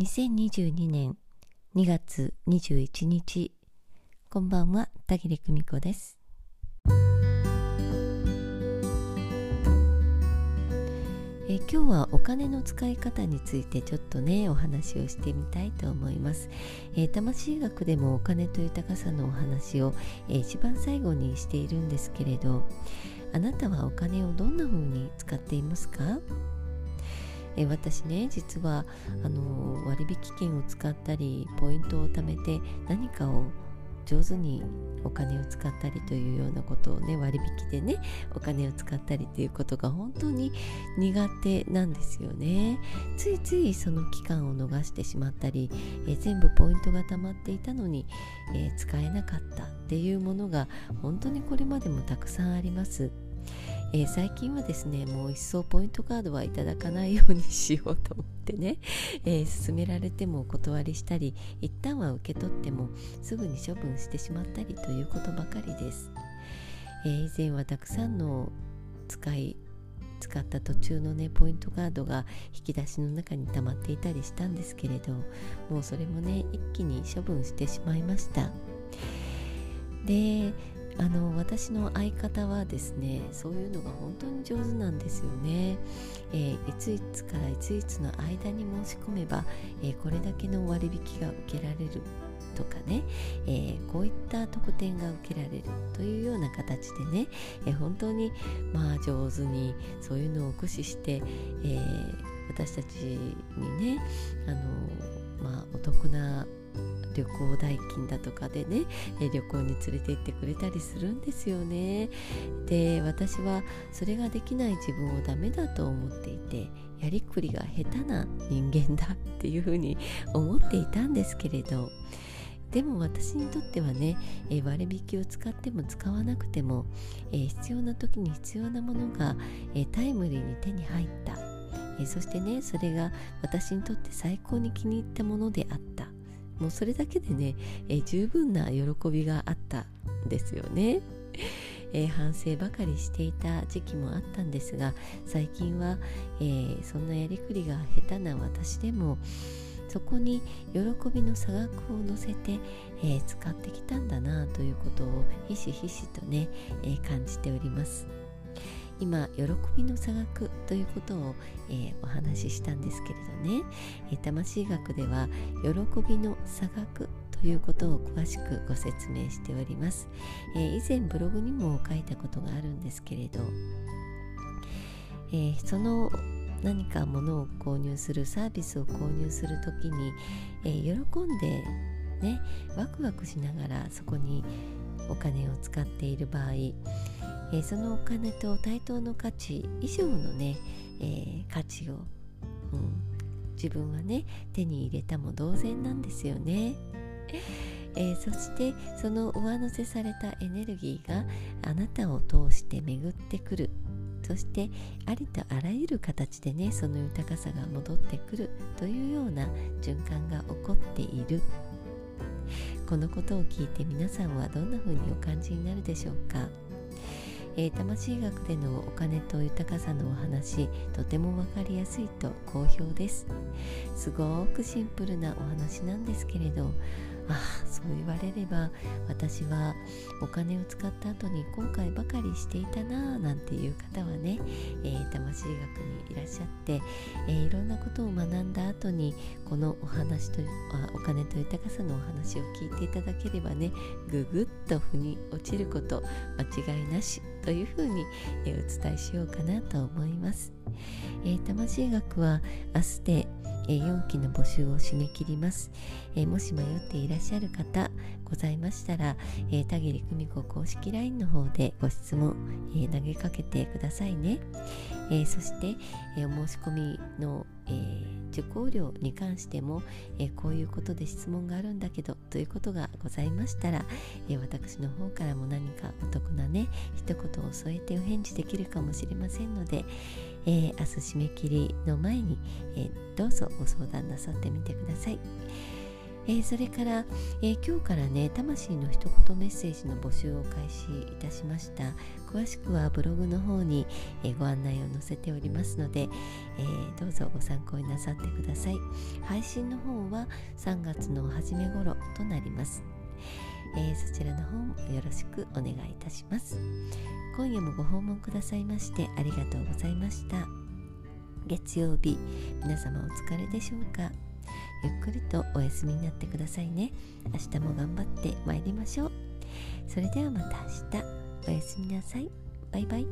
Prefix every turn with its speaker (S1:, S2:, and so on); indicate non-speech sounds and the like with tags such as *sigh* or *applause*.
S1: 2022年2月21日。こんばんは田切久美子です。え今日はお金の使い方についてちょっとねお話をしてみたいと思います、えー、魂学でもお金と豊かさのお話を、えー、一番最後にしているんですけれどあなたはお金をどんな風に使っていますか？え私ね実はあの割引券を使ったりポイントを貯めて何かを上手にお金を使ったりというようなことをね割引でねお金を使ったりということが本当に苦手なんですよね。ついついその期間を逃してしまったり、え全部ポイントが貯まっていたのに、え使えなかったっていうものが本当にこれまでもたくさんあります。えー、最近はですねもう一層ポイントカードはいただかないようにしようと思ってね、*laughs* えー、勧められてもお断りしたり一旦は受け取ってもすぐに処分してしまったりということばかりです、えー、以前はたくさんの使い使った途中のねポイントカードが引き出しの中に溜まっていたりしたんですけれどもうそれもね一気に処分してしまいました。であの私の相方はですねそういうのが本当に上手なんですよね、えー、いついつからいついつの間に申し込めば、えー、これだけの割引が受けられるとかね、えー、こういった特典が受けられるというような形でね、え本当にまあ上手にそういうのを駆使して、えー私たちにねあのまあお得な旅行代金だとかでね旅行に連れて行ってくれたりするんですよね。で私はそれができない自分をダメだと思っていてやりくりが下手な人間だっていうふうに *laughs* 思っていたんですけれどでも私にとってはね、割引を使っても使わなくても、必要な時に必要なものが、タイムリーに手に入った、そしてねそれが私にとって最高に気に入ったものであった。もうそれだけでね、えー、十分な喜びがあったんですよね。*laughs* えー、反省ばかりしていた時期もあったんですが最近は、えー、そんなやりくりが下手な私でもそこに喜びの差額を乗せて、えー、使ってきたんだなということをひしひしとね、え感じております。今喜びの差額ということを、えー、お話ししたんですけれどね、えー、魂学では喜びの差額ということを詳しくご説明しております、えー、以前ブログにも書いたことがあるんですけれど、えその何か物を購入するサービスを購入する時に、え喜んでねワクワクしながらそこにお金を使っている場合えー、そのお金と対等の価値以上のね、えー、価値を、うん、自分はね手に入れたも同然なんですよね。えー、そしてその上乗せされたエネルギーがあなたを通して巡ってくる。そしてありとあらゆる形でねその豊かさが戻ってくる。というような循環が起こっている。このことを聞いて皆さんはどんな風にお感じになるでしょうか？えー、魂学でのお金と豊かさのお話とても分かりやすいと好評です。すごくシンプルなお話なんですけれどああそう言われれば私はお金を使った後に後悔ばかりしていたなぁなんていう方はね、えー、魂学にいらっしゃって、えー、いろんなことを学んだ後にこのお話とあお金と豊かさのお話を聞いていただければねぐぐっと腑に落ちること間違いなしというふうに、えー、お伝えしようかなと思います。えー、魂学は明日でえ4期の募集を締め切ります、えもし迷っていらっしゃる方ございましたら、え田切久美子公式 LINE の方でご質問、え投げかけてくださいね、えそして、えお申し込みの、え受講料に関しても、えこういうことで質問があるんだけどということがございましたら、え私の方からも何かお得なね一言を添えてお返事できるかもしれませんので、えー、明日締め切りの前に、えー、どうぞご相談なさってみてください。えー、それから、えー、今日からね魂の一言メッセージの募集を開始いたしました。詳しくはブログの方に、えー、ご案内を載せておりますので、えどうぞご参考になさってください。配信の方は3月の初め頃となります。えそちらの方もよろしくお願いいたします。今夜もご訪問くださいましてありがとうございました。月曜日皆様お疲れでしょうか？ゆっくりとお休みになってくださいね。明日も頑張ってまいりましょう。それではまた明日。おやすみなさい。バイバイ。